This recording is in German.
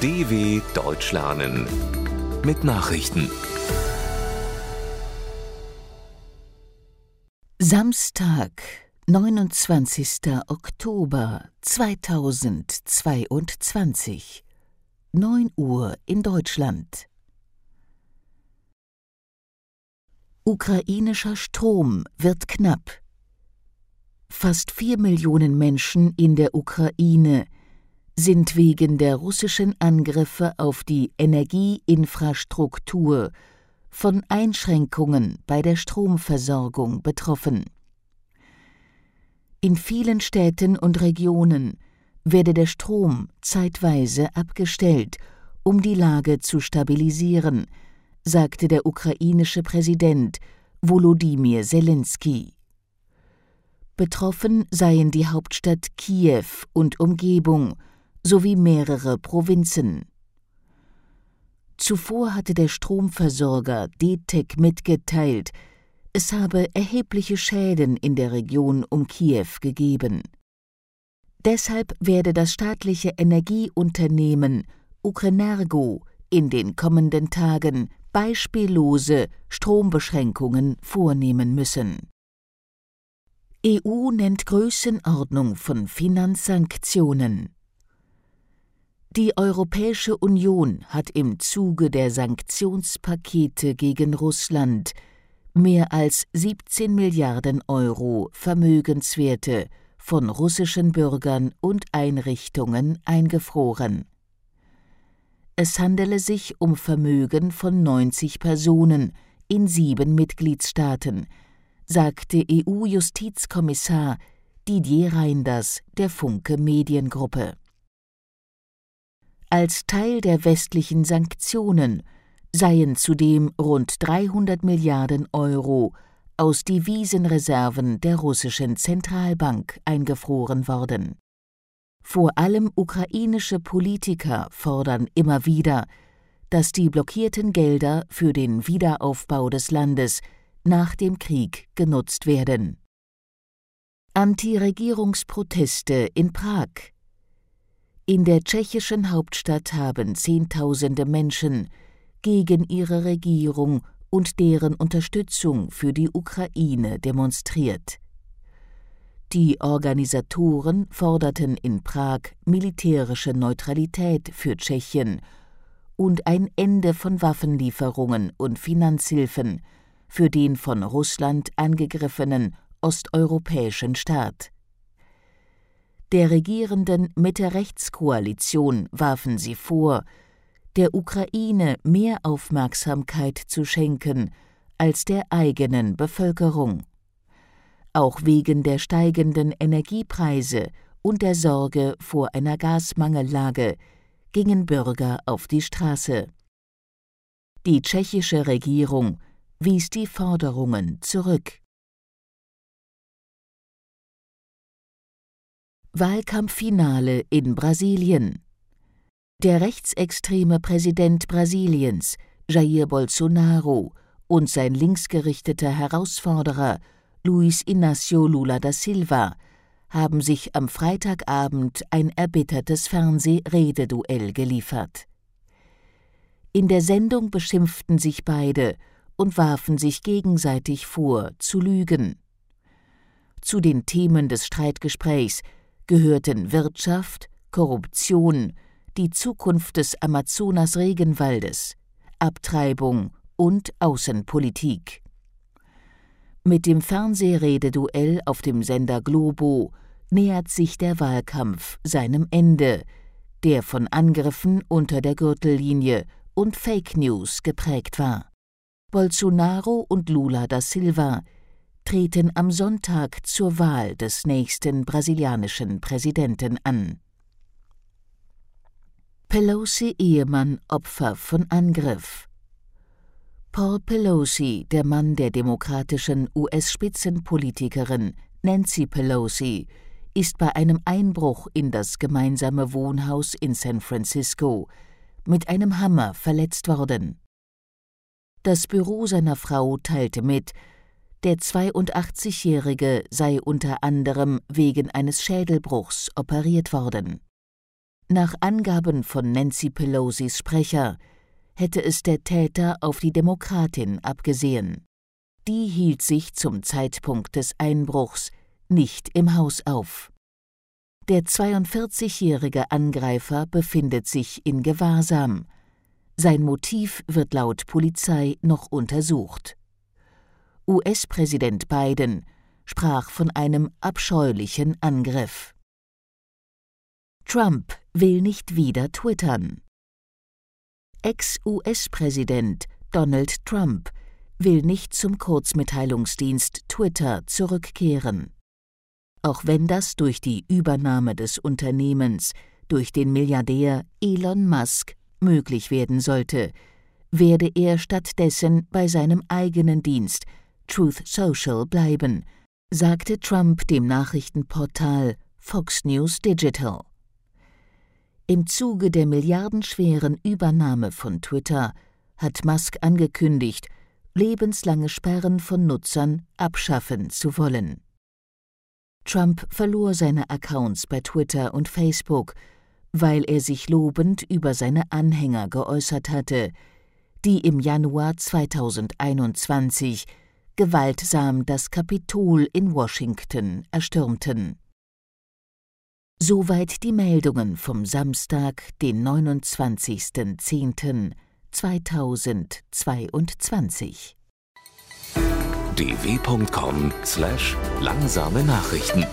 DW Deutsch lernen mit Nachrichten. Samstag, 29. Oktober 2022, 9 Uhr in Deutschland. Ukrainischer Strom wird knapp. Fast vier Millionen Menschen in der Ukraine sind wegen der russischen Angriffe auf die Energieinfrastruktur von Einschränkungen bei der Stromversorgung betroffen. In vielen Städten und Regionen werde der Strom zeitweise abgestellt, um die Lage zu stabilisieren, sagte der ukrainische Präsident Volodymyr Zelensky. Betroffen seien die Hauptstadt Kiew und Umgebung sowie mehrere Provinzen. Zuvor hatte der Stromversorger DTEC mitgeteilt, es habe erhebliche Schäden in der Region um Kiew gegeben. Deshalb werde das staatliche Energieunternehmen Ukrenergo in den kommenden Tagen beispiellose Strombeschränkungen vornehmen müssen. EU nennt Größenordnung von Finanzsanktionen. Die Europäische Union hat im Zuge der Sanktionspakete gegen Russland mehr als 17 Milliarden Euro Vermögenswerte von russischen Bürgern und Einrichtungen eingefroren. Es handele sich um Vermögen von 90 Personen in sieben Mitgliedstaaten, sagte EU-Justizkommissar Didier Reinders der Funke Mediengruppe. Als Teil der westlichen Sanktionen seien zudem rund 300 Milliarden Euro aus Devisenreserven der russischen Zentralbank eingefroren worden. Vor allem ukrainische Politiker fordern immer wieder, dass die blockierten Gelder für den Wiederaufbau des Landes nach dem Krieg genutzt werden. Anti-Regierungsproteste in Prag in der tschechischen Hauptstadt haben Zehntausende Menschen gegen ihre Regierung und deren Unterstützung für die Ukraine demonstriert. Die Organisatoren forderten in Prag militärische Neutralität für Tschechien und ein Ende von Waffenlieferungen und Finanzhilfen für den von Russland angegriffenen osteuropäischen Staat der regierenden Mitte-Rechts-Koalition warfen sie vor, der Ukraine mehr Aufmerksamkeit zu schenken als der eigenen Bevölkerung. Auch wegen der steigenden Energiepreise und der Sorge vor einer Gasmangellage gingen Bürger auf die Straße. Die tschechische Regierung wies die Forderungen zurück. Wahlkampffinale in Brasilien. Der rechtsextreme Präsident Brasiliens, Jair Bolsonaro, und sein linksgerichteter Herausforderer, Luiz Inácio Lula da Silva, haben sich am Freitagabend ein erbittertes Fernsehrededuell geliefert. In der Sendung beschimpften sich beide und warfen sich gegenseitig vor, zu lügen. Zu den Themen des Streitgesprächs gehörten Wirtschaft, Korruption, die Zukunft des Amazonas-Regenwaldes, Abtreibung und Außenpolitik. Mit dem Fernsehrededuell auf dem Sender Globo nähert sich der Wahlkampf seinem Ende, der von Angriffen unter der Gürtellinie und Fake News geprägt war. Bolsonaro und Lula da Silva treten am Sonntag zur Wahl des nächsten brasilianischen Präsidenten an. Pelosi Ehemann Opfer von Angriff Paul Pelosi, der Mann der demokratischen US-Spitzenpolitikerin Nancy Pelosi, ist bei einem Einbruch in das gemeinsame Wohnhaus in San Francisco mit einem Hammer verletzt worden. Das Büro seiner Frau teilte mit, der 82-Jährige sei unter anderem wegen eines Schädelbruchs operiert worden. Nach Angaben von Nancy Pelosis Sprecher hätte es der Täter auf die Demokratin abgesehen. Die hielt sich zum Zeitpunkt des Einbruchs nicht im Haus auf. Der 42-jährige Angreifer befindet sich in Gewahrsam. Sein Motiv wird laut Polizei noch untersucht. US-Präsident Biden sprach von einem abscheulichen Angriff. Trump will nicht wieder twittern. Ex-US-Präsident Donald Trump will nicht zum Kurzmitteilungsdienst Twitter zurückkehren. Auch wenn das durch die Übernahme des Unternehmens durch den Milliardär Elon Musk möglich werden sollte, werde er stattdessen bei seinem eigenen Dienst Truth Social bleiben, sagte Trump dem Nachrichtenportal Fox News Digital. Im Zuge der milliardenschweren Übernahme von Twitter hat Musk angekündigt, lebenslange Sperren von Nutzern abschaffen zu wollen. Trump verlor seine Accounts bei Twitter und Facebook, weil er sich lobend über seine Anhänger geäußert hatte, die im Januar 2021 gewaltsam das Kapitol in Washington erstürmten. Soweit die Meldungen vom Samstag, den 29.10.2022. dw.com/langsame Nachrichten